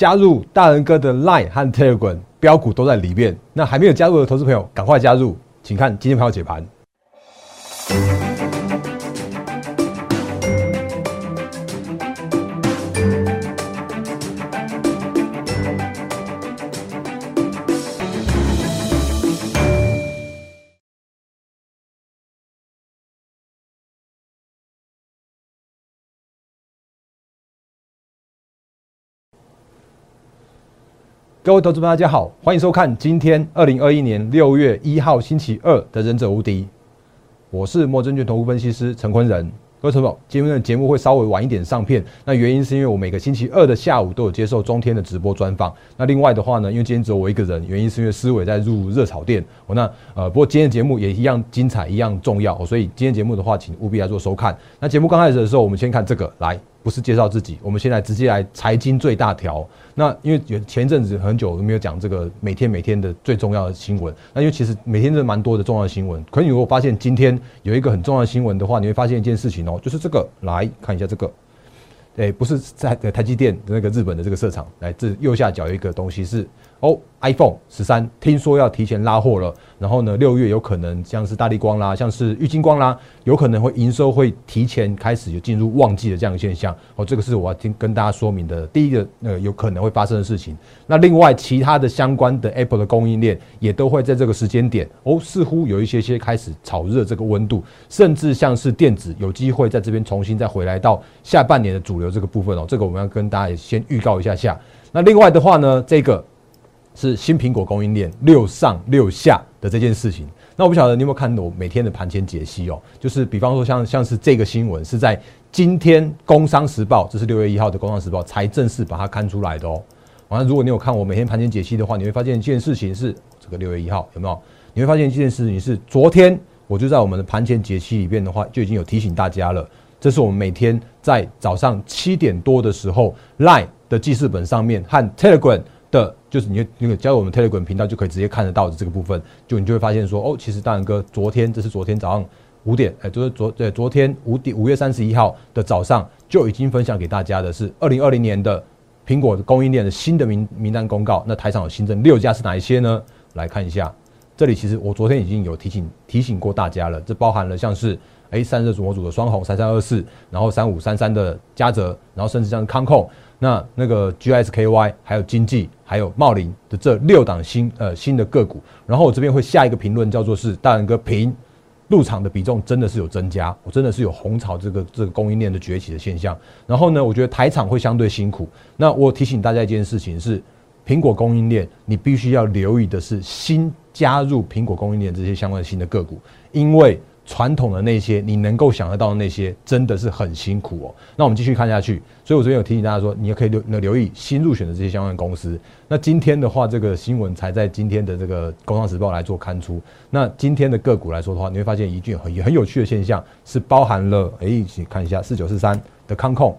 加入大人哥的 Line 和 Telegram 标股都在里面。那还没有加入的投资朋友，赶快加入，请看今天朋友解盘。各位投资朋友，大家好，欢迎收看今天二零二一年六月一号星期二的《忍者无敌》，我是莫证券投顾分析师陈坤仁。各位朋友，今天的节目会稍微晚一点上片，那原因是因为我每个星期二的下午都有接受中天的直播专访。那另外的话呢，因为今天只有我一个人，原因是因为思伟在入热炒店。我那呃，不过今天节目也一样精彩，一样重要，所以今天节目的话，请务必来做收看。那节目刚开始的时候，我们先看这个来。不是介绍自己，我们现在直接来财经最大条。那因为前一阵子很久都没有讲这个每天每天的最重要的新闻。那因为其实每天是蛮多的重要的新闻。可你如果发现今天有一个很重要的新闻的话，你会发现一件事情哦，就是这个，来看一下这个。诶，不是在台积电的那个日本的这个设厂，来自右下角有一个东西是。哦，iPhone 十三听说要提前拉货了，然后呢，六月有可能像是大力光啦，像是郁金光啦，有可能会营收会提前开始有进入旺季的这样的现象。哦，这个是我要听跟大家说明的第一个呃有可能会发生的事情。那另外其他的相关的 Apple 的供应链也都会在这个时间点哦，似乎有一些些开始炒热这个温度，甚至像是电子有机会在这边重新再回来到下半年的主流这个部分哦，这个我们要跟大家先预告一下下。那另外的话呢，这个。是新苹果供应链六上六下的这件事情。那我不晓得你有没有看我每天的盘前解析哦，就是比方说像像是这个新闻是在今天《工商时报》，这是六月一号的《工商时报》才正式把它刊出来的哦。完了，如果你有看我每天盘前解析的话，你会发现一件事情是这个六月一号有没有？你会发现一件事情是昨天我就在我们的盘前解析里面的话就已经有提醒大家了。这是我们每天在早上七点多的时候，Line 的记事本上面和 Telegram。就是你那个加入我们 Telegram 频道就可以直接看得到的这个部分，就你就会发现说，哦，其实大然哥昨天，这是昨天早上五点，哎，就是昨对昨天五点五月三十一号的早上就已经分享给大家的是二零二零年的苹果供应链的新的名名单公告。那台上有新增六家是哪一些呢？来看一下，这里其实我昨天已经有提醒提醒过大家了，这包含了像是哎散热模组的双红三三二四，然后三五三三的嘉泽，然后甚至像康控。那那个 GSKY 还有经济还有茂林的这六档新呃新的个股，然后我这边会下一个评论叫做是大人哥平入场的比重真的是有增加，我真的是有红潮这个这个供应链的崛起的现象。然后呢，我觉得台厂会相对辛苦。那我提醒大家一件事情是，苹果供应链你必须要留意的是新加入苹果供应链这些相关的新的个股，因为。传统的那些你能够想得到的那些，真的是很辛苦哦。那我们继续看下去，所以我这边有提醒大家说，你也可以留留意新入选的这些相关公司。那今天的话，这个新闻才在今天的这个《工商时报》来做刊出。那今天的个股来说的话，你会发现一句很很有趣的现象，是包含了哎，一起看一下四九四三的康控，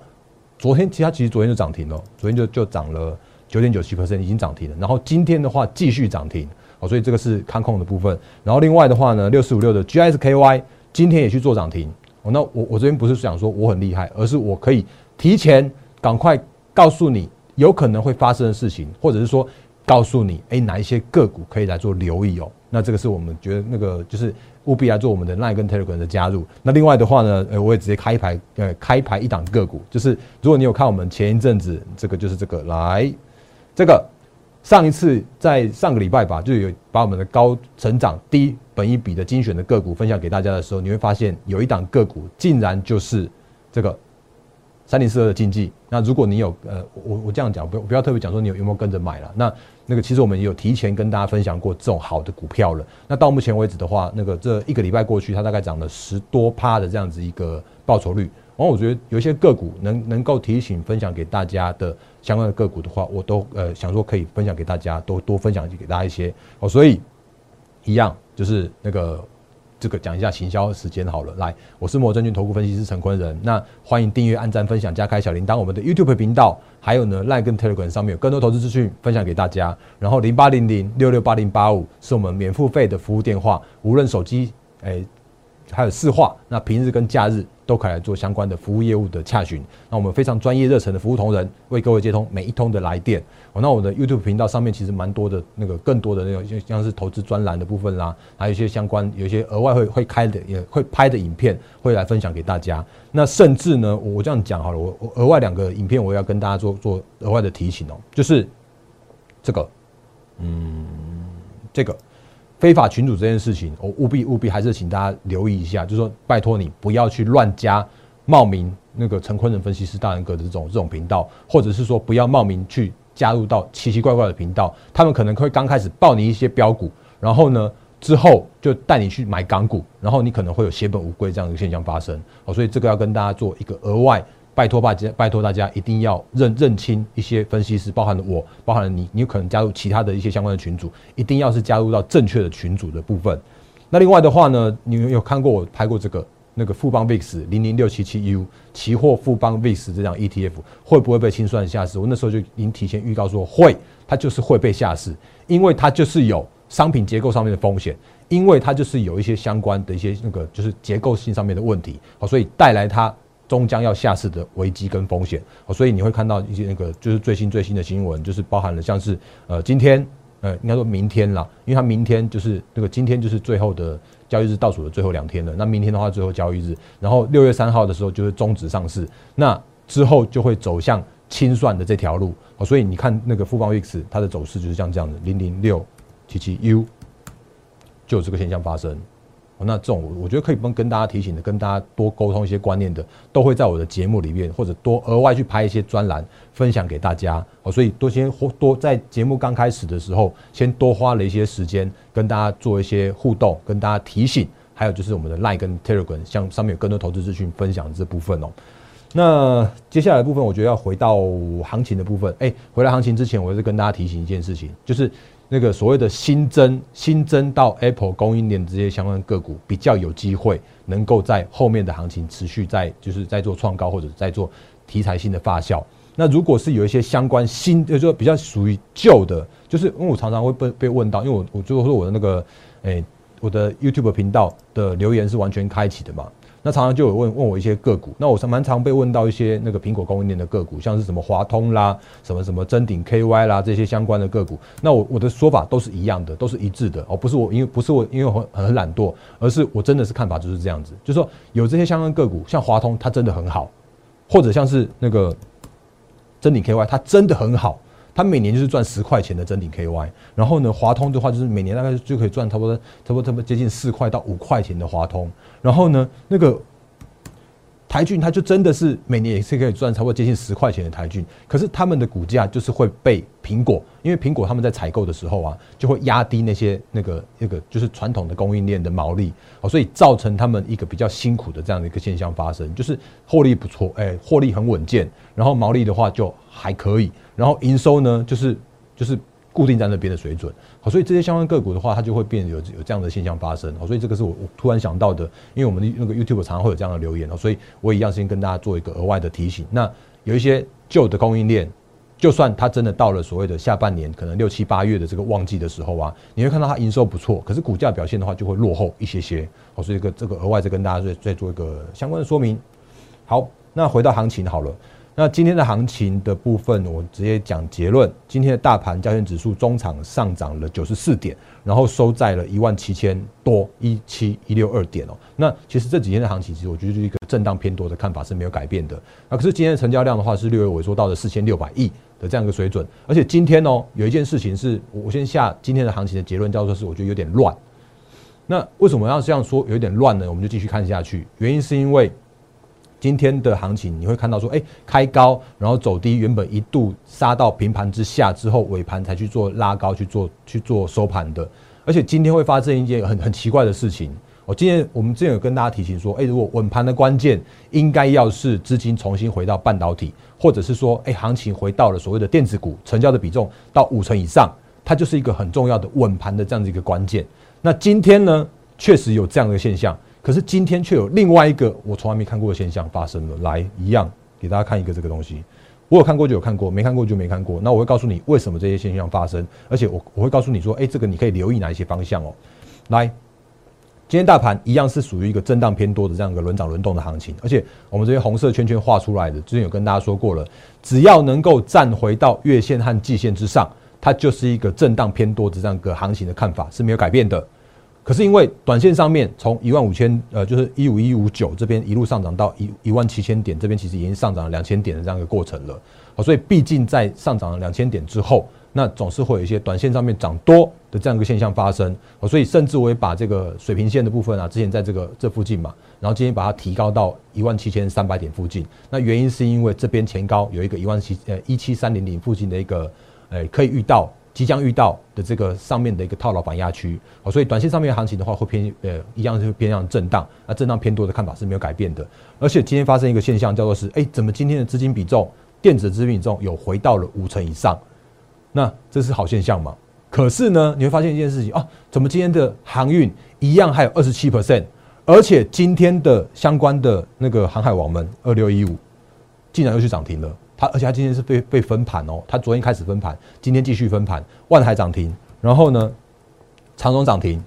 昨天其实它其实昨天就涨停了，昨天就就涨了九点九七 percent，已经涨停了。然后今天的话继续涨停。哦，所以这个是看空的部分，然后另外的话呢，六四五六的 GSKY 今天也去做涨停。哦，那我我这边不是想说我很厉害，而是我可以提前赶快告诉你有可能会发生的事情，或者是说告诉你，哎，哪一些个股可以来做留意哦。那这个是我们觉得那个就是务必来做我们的 Line 跟 Telegram 的加入。那另外的话呢，呃，我也直接开牌，呃，开牌一档个股，就是如果你有看我们前一阵子这个就是这个来这个。上一次在上个礼拜吧，就有把我们的高成长、低本一比的精选的个股分享给大家的时候，你会发现有一档个股竟然就是这个三零四二的经济。那如果你有呃，我我这样讲，不不要特别讲说你有有没有跟着买了。那那个其实我们有提前跟大家分享过这种好的股票了。那到目前为止的话，那个这一个礼拜过去，它大概涨了十多趴的这样子一个报酬率。然后我觉得有一些个股能能够提醒分享给大家的。相关的个股的话，我都呃想说可以分享给大家，多多分享给大家一些哦。所以一样就是那个这个讲一下行销时间好了。来，我是摩证券投顾分析师陈坤仁。那欢迎订阅、按赞、分享、加开小铃铛。我们的 YouTube 频道还有呢，Line 跟 Telegram 上面有更多投资资讯分享给大家。然后零八零零六六八零八五是我们免付费的服务电话，无论手机诶还有市话，那平日跟假日。都可以来做相关的服务业务的洽询。那我们非常专业热忱的服务同仁为各位接通每一通的来电。哦，那我的 YouTube 频道上面其实蛮多的那个更多的那种像是投资专栏的部分啦，还有一些相关有一些额外会会开的也会拍的影片会来分享给大家。那甚至呢，我这样讲好了，我我额外两个影片我要跟大家做做额外的提醒哦，就是这个，嗯，这个。非法群主这件事情，我务必务必还是请大家留意一下，就是说拜托你不要去乱加冒名那个陈坤仁分析师大人哥的这种这种频道，或者是说不要冒名去加入到奇奇怪怪的频道，他们可能会刚开始报你一些标股，然后呢之后就带你去买港股，然后你可能会有血本无归这样的现象发生，哦，所以这个要跟大家做一个额外。拜托大家，拜托大家一定要认认清一些分析师，包含了我，包含了你，你有可能加入其他的一些相关的群组，一定要是加入到正确的群组的部分。那另外的话呢，你有看过我拍过这个那个富邦 VIX 零零六七七 U 期货富邦 VIX 这张 ETF 会不会被清算下市？我那时候就已经提前预告说会，它就是会被下市，因为它就是有商品结构上面的风险，因为它就是有一些相关的一些那个就是结构性上面的问题，好，所以带来它。终将要下市的危机跟风险，所以你会看到一些那个就是最新最新的新闻，就是包含了像是呃今天呃应该说明天啦，因为它明天就是那个今天就是最后的交易日倒数的最后两天了，那明天的话最后交易日，然后六月三号的时候就是终止上市，那之后就会走向清算的这条路，所以你看那个富邦 VIX 它的走势就是像这样的零零六七七 U 就有这个现象发生。那这种我觉得可以跟跟大家提醒的，跟大家多沟通一些观念的，都会在我的节目里面，或者多额外去拍一些专栏分享给大家。哦，所以多先多在节目刚开始的时候，先多花了一些时间跟大家做一些互动，跟大家提醒。还有就是我们的 Line 跟 Telegram，像上面有更多投资资讯分享这部分哦。那接下来的部分，我觉得要回到行情的部分。哎，回来行情之前，我是跟大家提醒一件事情，就是。那个所谓的新增新增到 Apple 供应链这些相关个股，比较有机会能够在后面的行情持续在就是在做创高或者在做题材性的发酵。那如果是有一些相关新，就是说比较属于旧的，就是因为我常常会被被问到，因为我我最后说我的那个诶我的 YouTube 频道的留言是完全开启的嘛。那常常就有问问我一些个股，那我是蛮常被问到一些那个苹果供应链的个股，像是什么华通啦，什么什么真鼎 KY 啦这些相关的个股。那我我的说法都是一样的，都是一致的哦，不是我因为不是我因为很很懒惰，而是我真的是看法就是这样子，就是说有这些相关个股，像华通它真的很好，或者像是那个真鼎 KY 它真的很好。它每年就是赚十块钱的真顶 KY，然后呢，华通的话就是每年大概就可以赚差不多差不多差不多接近四块到五块钱的华通，然后呢，那个。台骏它就真的是每年也是可以赚差不多接近十块钱的台骏，可是他们的股价就是会被苹果，因为苹果他们在采购的时候啊，就会压低那些那个那个就是传统的供应链的毛利，哦，所以造成他们一个比较辛苦的这样的一个现象发生，就是获利不错，哎，获利很稳健，然后毛利的话就还可以，然后营收呢就是就是。固定在那边的水准，好，所以这些相关个股的话，它就会变有有这样的现象发生，好，所以这个是我我突然想到的，因为我们的那个 YouTube 常常会有这样的留言哦，所以我一样先跟大家做一个额外的提醒。那有一些旧的供应链，就算它真的到了所谓的下半年，可能六七八月的这个旺季的时候啊，你会看到它营收不错，可是股价表现的话就会落后一些些，好，所以个这个额外再跟大家再再做一个相关的说明。好，那回到行情好了。那今天的行情的部分，我直接讲结论。今天的大盘加权指数中场上涨了九十四点，然后收在了一万七千多一七一六二点哦。那其实这几天的行情，其实我觉得是一个震荡偏多的看法是没有改变的。那可是今天的成交量的话，是略微萎缩到了四千六百亿的这样一个水准。而且今天哦，有一件事情是我先下今天的行情的结论，叫做是我觉得有点乱。那为什么要这样说有点乱呢？我们就继续看下去。原因是因为。今天的行情你会看到说，哎，开高然后走低，原本一度杀到平盘之下之后，尾盘才去做拉高去做去做收盘的。而且今天会发生一件很很奇怪的事情。我今天我们之前有跟大家提醒说，哎，如果稳盘的关键应该要是资金重新回到半导体，或者是说，哎，行情回到了所谓的电子股成交的比重到五成以上，它就是一个很重要的稳盘的这样子一个关键。那今天呢，确实有这样的现象。可是今天却有另外一个我从来没看过的现象发生了，来一样给大家看一个这个东西，我有看过就有看过，没看过就没看过。那我会告诉你为什么这些现象发生，而且我我会告诉你说，哎，这个你可以留意哪一些方向哦。来，今天大盘一样是属于一个震荡偏多的这样一个轮涨轮动的行情，而且我们这些红色圈圈画出来的，之前有跟大家说过了，只要能够站回到月线和季线之上，它就是一个震荡偏多的这样一个行情的看法是没有改变的。可是因为短线上面从一万五千呃就是一五一五九这边一路上涨到一一万七千点这边，其实已经上涨了两千点的这样一个过程了。好，所以毕竟在上涨了两千点之后，那总是会有一些短线上面涨多的这样一个现象发生。好，所以甚至我也把这个水平线的部分啊，之前在这个这附近嘛，然后今天把它提高到一万七千三百点附近。那原因是因为这边前高有一个一万七呃一七三零零附近的一个呃可以遇到。即将遇到的这个上面的一个套牢反压区，哦，所以短线上面行情的话，会偏呃一样是偏向震荡，那震荡偏多的看法是没有改变的。而且今天发生一个现象，叫做是，哎，怎么今天的资金比重，电子资金比重有回到了五成以上？那这是好现象嘛？可是呢，你会发现一件事情哦，怎么今天的航运一样还有二十七 percent，而且今天的相关的那个航海王们二六一五，竟然又去涨停了。它而且它今天是被被分盘哦，它昨天开始分盘，今天继续分盘，万海涨停，然后呢，长荣涨停，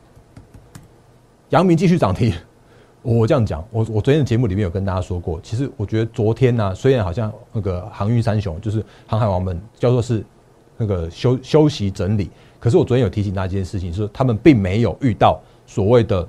阳明继续涨停。我这样讲，我我昨天的节目里面有跟大家说过，其实我觉得昨天呢，虽然好像那个航运三雄就是航海王们叫做是那个休休息整理，可是我昨天有提醒大家一件事情，是他们并没有遇到所谓的。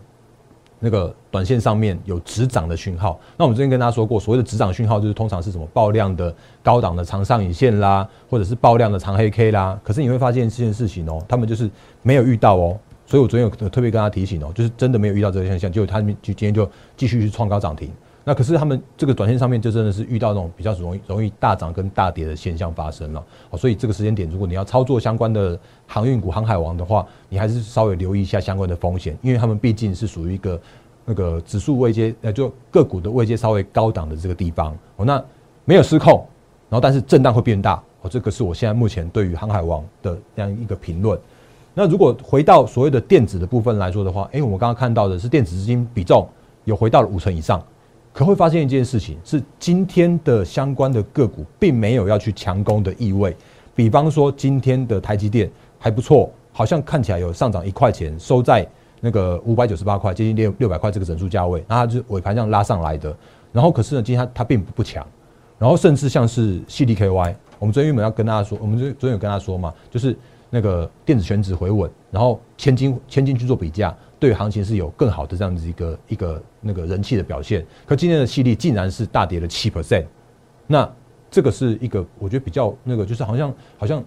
那个短线上面有止涨的讯号，那我们之前跟大家说过，所谓的止涨讯号就是通常是什么爆量的高档的长上影线啦，或者是爆量的长黑 K 啦。可是你会发现这件事情哦，他们就是没有遇到哦，所以我昨天有特别跟他提醒哦，就是真的没有遇到这个现象，就他们就今天就继续去创高涨停。那可是他们这个短线上面就真的是遇到那种比较容易容易大涨跟大跌的现象发生了，哦，所以这个时间点如果你要操作相关的航运股、航海王的话，你还是稍微留意一下相关的风险，因为他们毕竟是属于一个那个指数位阶，呃，就个股的位阶稍微高档的这个地方，哦，那没有失控，然后但是震荡会变大，哦，这个是我现在目前对于航海王的这样一个评论。那如果回到所谓的电子的部分来说的话，哎，我们刚刚看到的是电子资金比重有回到了五成以上。可会发现一件事情，是今天的相关的个股并没有要去强攻的意味。比方说，今天的台积电还不错，好像看起来有上涨一块钱，收在那个五百九十八块，接近六六百块这个整数价位，那它就尾盘这样拉上来的。然后可是呢，今天它它并不不强。然后甚至像是 C D K Y，我们昨天原本要跟大家说，我们昨昨天有跟大家说嘛，就是那个电子选址回稳，然后千金千金去做比价。对行情是有更好的这样子一个一个那个人气的表现，可今天的气力竟然是大跌了七 percent，那这个是一个我觉得比较那个就是好像好像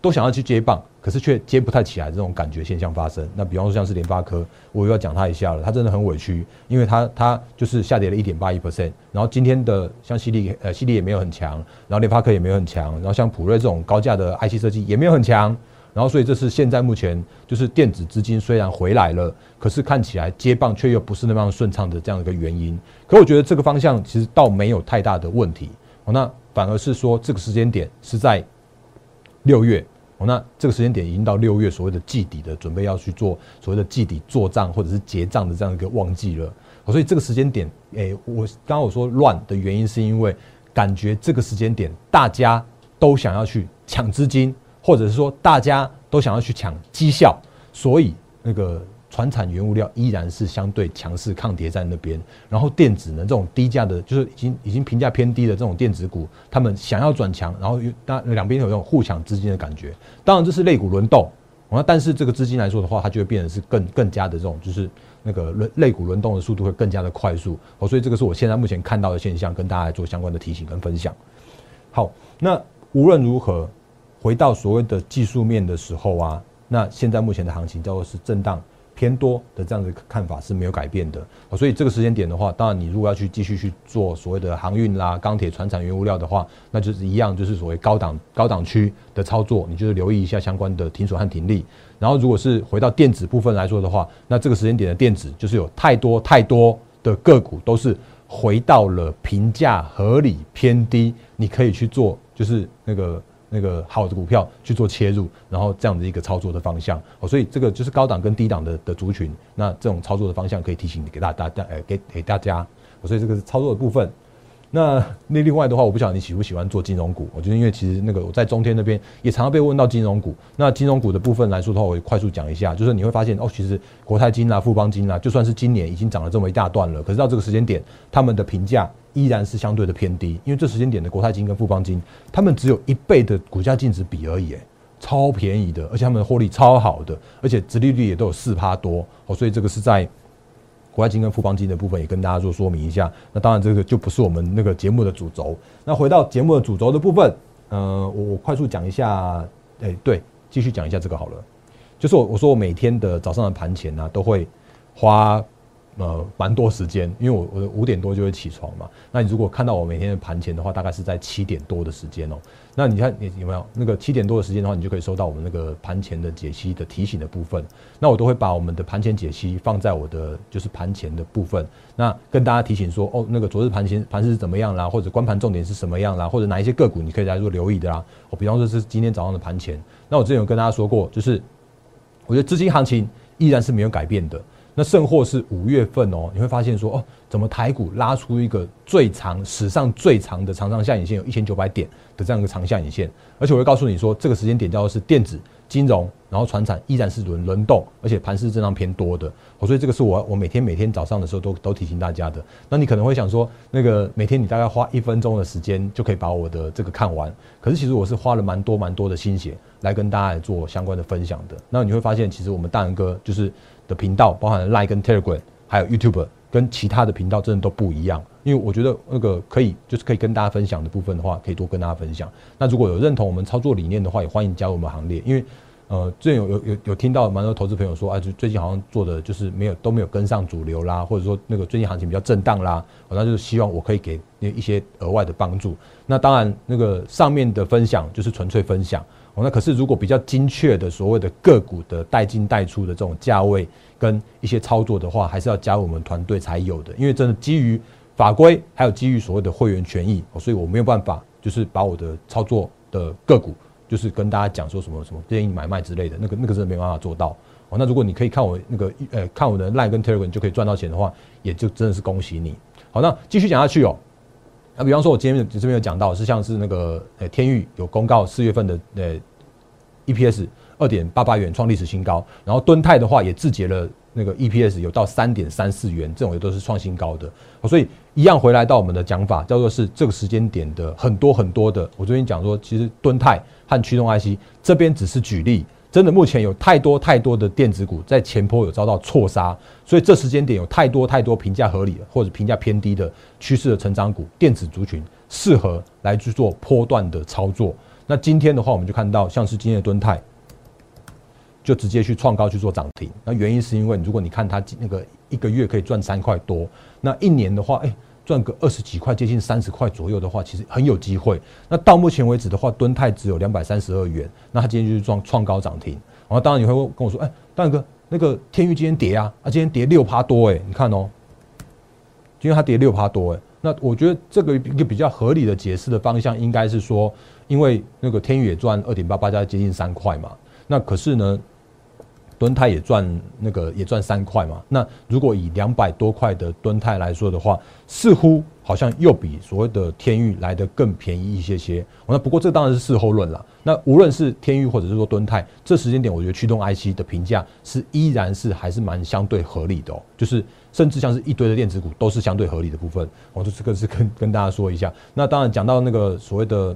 都想要去接棒，可是却接不太起来这种感觉现象发生。那比方说像是联发科，我又要讲它一下了，它真的很委屈，因为它它就是下跌了一点八一 percent，然后今天的像犀利呃犀利也没有很强，然后联发科也没有很强，然后像普瑞这种高价的 IC 设计也没有很强。然后，所以这是现在目前就是电子资金虽然回来了，可是看起来接棒却又不是那么顺畅的这样一个原因。可我觉得这个方向其实倒没有太大的问题。哦，那反而是说这个时间点是在六月。哦，那这个时间点已经到六月，所谓的季底的准备要去做所谓的季底做账或者是结账的这样一个旺季了。所以这个时间点，诶，我刚刚我说乱的原因是因为感觉这个时间点大家都想要去抢资金。或者是说大家都想要去抢绩效，所以那个船产原物料依然是相对强势抗跌在那边。然后电子呢，这种低价的，就是已经已经评价偏低的这种电子股，他们想要转强，然后那两边有这种互抢资金的感觉。当然这是类股轮动，那但是这个资金来说的话，它就会变得是更更加的这种，就是那个轮类股轮动的速度会更加的快速。哦，所以这个是我现在目前看到的现象，跟大家来做相关的提醒跟分享。好，那无论如何。回到所谓的技术面的时候啊，那现在目前的行情叫做是震荡偏多的这样的看法是没有改变的。所以这个时间点的话，当然你如果要去继续去做所谓的航运啦、钢铁、船产、原物料的话，那就是一样，就是所谓高档高档区的操作，你就是留意一下相关的停损和停利。然后如果是回到电子部分来说的话，那这个时间点的电子就是有太多太多的个股都是回到了评价合理偏低，你可以去做，就是那个。那个好的股票去做切入，然后这样的一个操作的方向哦，所以这个就是高档跟低档的的族群，那这种操作的方向可以提醒给大大大呃给给大家，所以这个是操作的部分。那那另外的话，我不晓得你喜不喜欢做金融股。我觉得因为其实那个我在中天那边也常常被问到金融股。那金融股的部分来说的话，我快速讲一下，就是你会发现哦，其实国泰金啊、富邦金啊，就算是今年已经涨了这么一大段了，可是到这个时间点，他们的评价依然是相对的偏低。因为这时间点的国泰金跟富邦金，他们只有一倍的股价净值比而已，超便宜的，而且他们的获利超好的，而且殖利率也都有四趴多哦，所以这个是在。国外金跟富邦金的部分也跟大家做说明一下。那当然这个就不是我们那个节目的主轴。那回到节目的主轴的部分，呃，我我快速讲一下，哎，对，继续讲一下这个好了。就是我我说我每天的早上的盘前呢，都会花。呃，蛮多时间，因为我我五点多就会起床嘛。那你如果看到我每天的盘前的话，大概是在七点多的时间哦。那你看你有没有那个七点多的时间的话，你就可以收到我们那个盘前的解析的提醒的部分。那我都会把我们的盘前解析放在我的就是盘前的部分，那跟大家提醒说，哦，那个昨日盘前盘是怎么样啦，或者观盘重点是什么样啦，或者哪一些个股你可以来做留意的啦。我比方说是今天早上的盘前，那我之前有跟大家说过，就是我觉得资金行情依然是没有改变的。那甚或是五月份哦，你会发现说哦，怎么台股拉出一个最长史上最长的长长下影线，有一千九百点的这样一个长下影线，而且我会告诉你说，这个时间点叫做是电子、金融，然后船产依然是轮轮动，而且盘势震荡偏多的。所以这个是我我每天每天早上的时候都都提醒大家的。那你可能会想说，那个每天你大概花一分钟的时间就可以把我的这个看完，可是其实我是花了蛮多蛮多的心血来跟大家来做相关的分享的。那你会发现，其实我们大仁哥就是。的频道包含 Line 跟 Telegram，还有 YouTube，跟其他的频道真的都不一样。因为我觉得那个可以，就是可以跟大家分享的部分的话，可以多跟大家分享。那如果有认同我们操作理念的话，也欢迎加入我们行列。因为呃，最近有有有有听到蛮多投资朋友说，啊，就最近好像做的就是没有都没有跟上主流啦，或者说那个最近行情比较震荡啦，那就是希望我可以给那一些额外的帮助。那当然，那个上面的分享就是纯粹分享。哦，那可是如果比较精确的所谓的个股的带进带出的这种价位跟一些操作的话，还是要加入我们团队才有的。因为真的基于法规，还有基于所谓的会员权益，所以我没有办法就是把我的操作的个股，就是跟大家讲说什么什么建议买卖之类的，那个那个真的没办法做到。哦，那如果你可以看我那个呃看我的 Line 跟 Telegram 就可以赚到钱的话，也就真的是恭喜你。好，那继续讲下去哦。那比方说，我今天这边有讲到，是像是那个呃天域有公告四月份的呃 EPS 二点八八元创历史新高，然后敦泰的话也自结了那个 EPS 有到三点三四元，这种也都是创新高的。所以一样回来到我们的讲法，叫做是这个时间点的很多很多的。我昨天讲说，其实敦泰和驱动 IC 这边只是举例。真的，目前有太多太多的电子股在前坡有遭到错杀，所以这时间点有太多太多评价合理或者评价偏低的趋势的成长股，电子族群适合来去做波段的操作。那今天的话，我们就看到像是今天的敦泰，就直接去创高去做涨停。那原因是因为，如果你看它那个一个月可以赚三块多，那一年的话，哎。赚个二十几块，接近三十块左右的话，其实很有机会。那到目前为止的话，敦泰只有两百三十二元，那它今天就是创创高涨停。然后当然你会跟我说，哎，大哥，那个天域今天跌啊，啊，今天跌六趴多，哎，你看哦，今天它跌六趴多，哎，那我觉得这个一个比较合理的解释的方向，应该是说，因为那个天宇也赚二点八八加接近三块嘛，那可是呢？敦泰也赚那个也赚三块嘛，那如果以两百多块的敦泰来说的话，似乎好像又比所谓的天域来的更便宜一些些。那不过这当然是事后论了。那无论是天域或者是说敦泰，这时间点我觉得驱动 IC 的评价是依然是还是蛮相对合理的哦，就是甚至像是一堆的电子股都是相对合理的部分。我就这个是跟跟大家说一下。那当然讲到那个所谓的。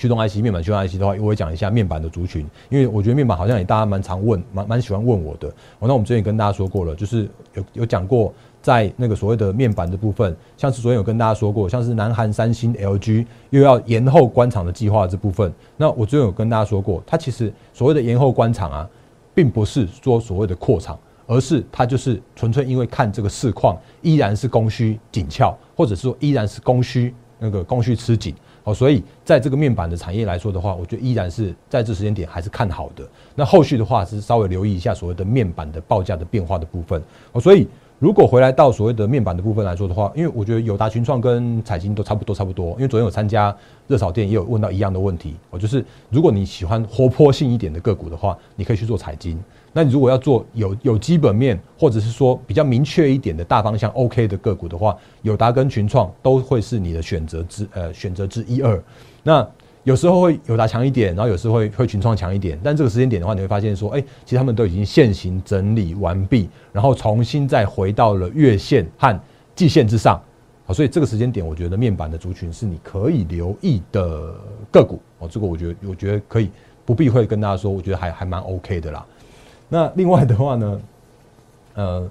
驱动 IC 面板驱动 IC 的话，我会讲一下面板的族群，因为我觉得面板好像也大家蛮常问，蛮蛮喜欢问我的。哦，那我们之前也跟大家说过了，就是有有讲过，在那个所谓的面板的部分，像是昨天有跟大家说过，像是南韩、三星、LG 又要延后关厂的计划这部分，那我昨天有跟大家说过，它其实所谓的延后关厂啊，并不是说所谓的扩厂，而是它就是纯粹因为看这个市况依然是供需紧俏，或者是说依然是供需那个供需吃紧。所以在这个面板的产业来说的话，我觉得依然是在这时间点还是看好的。那后续的话是稍微留意一下所谓的面板的报价的变化的部分。哦，所以如果回来到所谓的面板的部分来说的话，因为我觉得友达群创跟彩晶都差不多差不多，因为昨天有参加热炒店也有问到一样的问题，我就是如果你喜欢活泼性一点的个股的话，你可以去做彩晶。那你如果要做有有基本面，或者是说比较明确一点的大方向 OK 的个股的话，友达跟群创都会是你的选择之呃选择之一二。那有时候会友达强一点，然后有时候会会群创强一点，但这个时间点的话，你会发现说，哎，其实他们都已经现行整理完毕，然后重新再回到了月线和季线之上。好，所以这个时间点，我觉得面板的族群是你可以留意的个股。哦，这个我觉得我觉得可以不避讳跟大家说，我觉得还还蛮 OK 的啦。那另外的话呢，呃，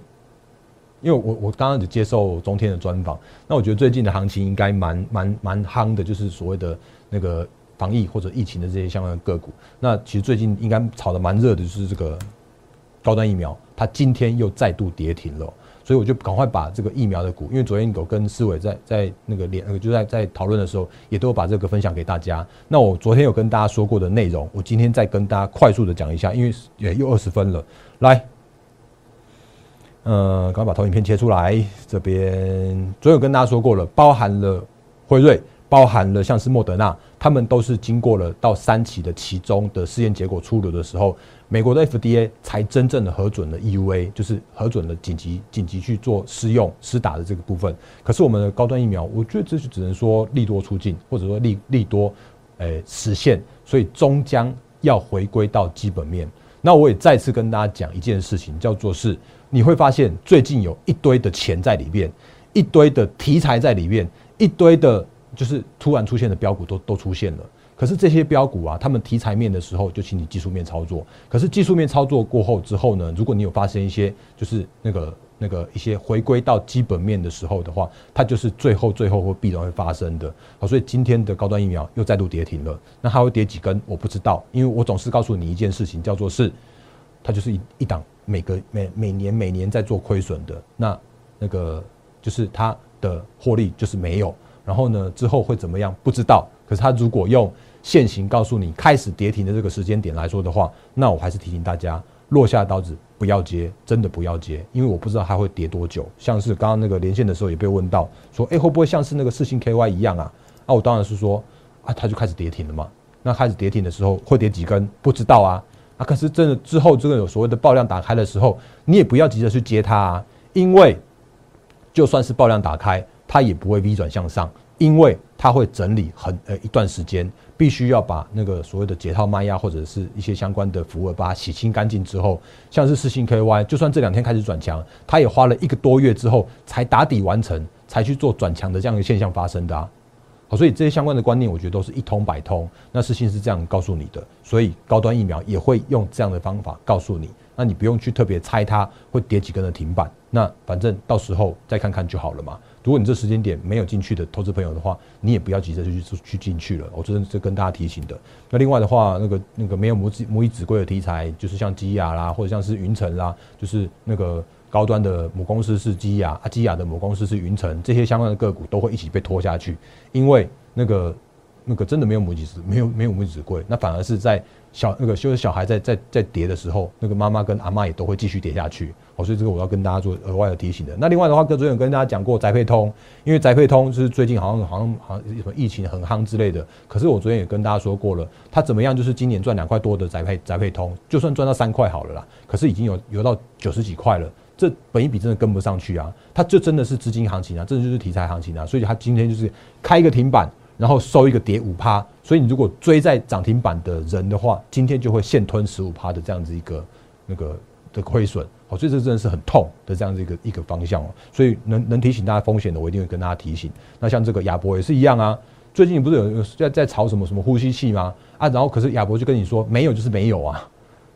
因为我我刚刚只接受中天的专访，那我觉得最近的行情应该蛮蛮蛮夯的，就是所谓的那个防疫或者疫情的这些相关的个股。那其实最近应该炒的蛮热的，就是这个高端疫苗，它今天又再度跌停了。所以我就赶快把这个疫苗的股，因为昨天我跟思伟在在那个连就在在讨论的时候，也都有把这个分享给大家。那我昨天有跟大家说过的内容，我今天再跟大家快速的讲一下，因为也又二十分了。来，呃，赶快把投影片切出来。这边昨天有跟大家说过了，包含了辉瑞，包含了像是莫德纳，他们都是经过了到三期的其中的试验结果出炉的时候。美国的 FDA 才真正的核准了 EUA，就是核准了紧急紧急去做试用施打的这个部分。可是我们的高端疫苗，我觉得这就只能说利多出尽，或者说利利多，诶实现，所以终将要回归到基本面。那我也再次跟大家讲一件事情，叫做是你会发现最近有一堆的钱在里面，一堆的题材在里面，一堆的就是突然出现的标股都都出现了。可是这些标股啊，他们题材面的时候就请你技术面操作。可是技术面操作过后之后呢，如果你有发生一些就是那个那个一些回归到基本面的时候的话，它就是最后最后会必然会发生的。好，所以今天的高端疫苗又再度跌停了。那它会跌几根？我不知道，因为我总是告诉你一件事情，叫做是它就是一一档每个每每年每年在做亏损的。那那个就是它的获利就是没有。然后呢，之后会怎么样？不知道。可是它如果用现行告诉你开始跌停的这个时间点来说的话，那我还是提醒大家，落下刀子不要接，真的不要接，因为我不知道它会跌多久。像是刚刚那个连线的时候也被问到，说，哎，会不会像是那个四星 KY 一样啊？那我当然是说，啊，它就开始跌停了嘛。那开始跌停的时候会跌几根？不知道啊。啊，可是真的之后这个有所谓的爆量打开的时候，你也不要急着去接它啊，因为就算是爆量打开，它也不会 V 转向上。因为它会整理很呃一段时间，必须要把那个所谓的解套卖压或者是一些相关的服务把它洗清干净之后，像是四星 KY，就算这两天开始转强，它也花了一个多月之后才打底完成，才去做转强的这样一个现象发生的啊。好，所以这些相关的观念，我觉得都是一通百通。那世信是这样告诉你的，所以高端疫苗也会用这样的方法告诉你。那你不用去特别猜它会跌几根的停板，那反正到时候再看看就好了嘛。如果你这时间点没有进去的投资朋友的话，你也不要急着去去进去了。我这是跟大家提醒的。那另外的话，那个那个没有母子母以子贵的题材，就是像基亚啦，或者像是云层啦，就是那个高端的母公司是基亚，啊基亚的母公司是云层，这些相关的个股都会一起被拖下去，因为那个那个真的没有母子没有没有母子贵，那反而是在。小那个就是小孩在在在跌的时候，那个妈妈跟阿妈也都会继续跌下去。哦，所以这个我要跟大家做额外的提醒的。那另外的话，哥昨天有跟大家讲过宅配通，因为宅配通就是最近好像好像好像什么疫情很夯之类的。可是我昨天也跟大家说过了，它怎么样？就是今年赚两块多的宅配宅配通，就算赚到三块好了啦。可是已经有有到九十几块了，这本一笔真的跟不上去啊！它就真的是资金行情啊，这就是题材行情啊。所以它今天就是开一个停板。然后收一个跌五趴，所以你如果追在涨停板的人的话，今天就会现吞十五趴的这样子一个那个的亏损，好，所以这真的是很痛的这样子一个一个方向哦。所以能能提醒大家风险的，我一定会跟大家提醒。那像这个亚博也是一样啊，最近不是有在在炒什么什么呼吸器吗？啊，然后可是亚博就跟你说没有就是没有啊，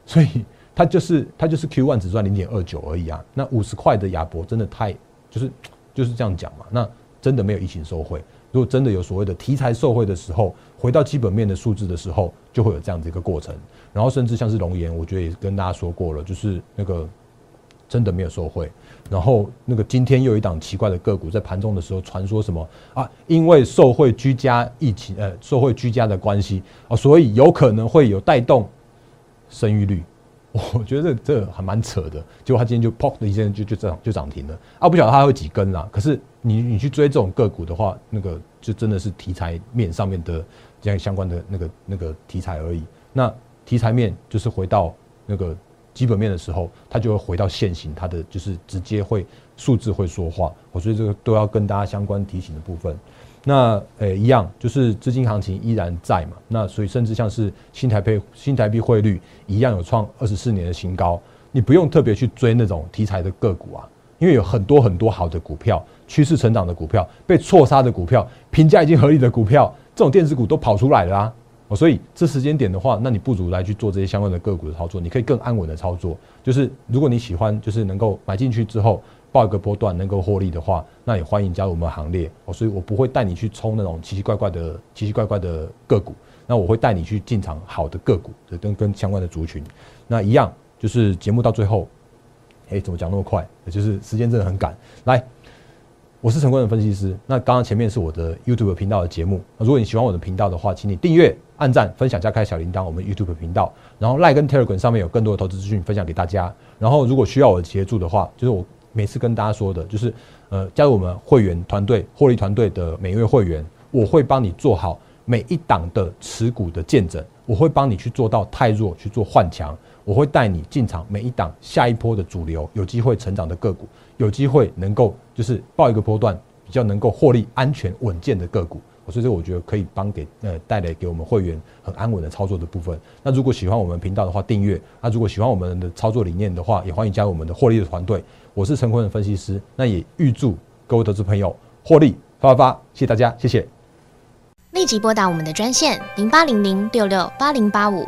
所以它就是它就是 Q one 只赚零点二九而已啊。那五十块的亚博真的太就是就是这样讲嘛，那真的没有疫情受贿。如果真的有所谓的题材受贿的时候，回到基本面的数字的时候，就会有这样子一个过程。然后甚至像是龙岩，我觉得也跟大家说过了，就是那个真的没有受贿。然后那个今天又有一档奇怪的个股在盘中的时候传说什么啊？因为受贿居家疫情，呃，受贿居家的关系啊，所以有可能会有带动生育率。我觉得这这还蛮扯的。结果它今天就砰的一声就就涨就涨停了啊！不晓得它会几根啦。可是你你去追这种个股的话，那个就真的是题材面上面的这样相关的那个那个题材而已。那题材面就是回到那个基本面的时候，它就会回到现行，它的就是直接会数字会说话。我所以这个都要跟大家相关提醒的部分。那诶，一样就是资金行情依然在嘛，那所以甚至像是新台币新台币汇率一样有创二十四年的新高，你不用特别去追那种题材的个股啊，因为有很多很多好的股票，趋势成长的股票，被错杀的股票，评价已经合理的股票，这种电子股都跑出来了啊，哦，所以这时间点的话，那你不如来去做这些相关的个股的操作，你可以更安稳的操作，就是如果你喜欢，就是能够买进去之后。报一个波段能够获利的话，那也欢迎加入我们行列哦。所以我不会带你去冲那种奇奇怪怪的、奇奇怪怪的个股，那我会带你去进场好的个股，跟跟相关的族群。那一样就是节目到最后，哎，怎么讲那么快？就是时间真的很赶。来，我是陈冠的分析师。那刚刚前面是我的 YouTube 频道的节目。如果你喜欢我的频道的话，请你订阅、按赞、分享加开小铃铛。我们 YouTube 频道，然后 Like 跟 Telegram 上面有更多的投资资讯分享给大家。然后如果需要我的协助的话，就是我。每次跟大家说的就是，呃，加入我们会员团队、获利团队的每一位会员，我会帮你做好每一档的持股的见证，我会帮你去做到太弱去做换强，我会带你进场每一档下一波的主流有机会成长的个股，有机会能够就是报一个波段比较能够获利安全稳健的个股。所以这我觉得可以帮给呃带来给我们会员很安稳的操作的部分。那如果喜欢我们频道的话，订阅；那如果喜欢我们的操作理念的话，也欢迎加入我们的获利的团队。我是陈坤的分析师，那也预祝各位投资朋友获利发发发！谢谢大家，谢谢。立即拨打我们的专线零八零零六六八零八五。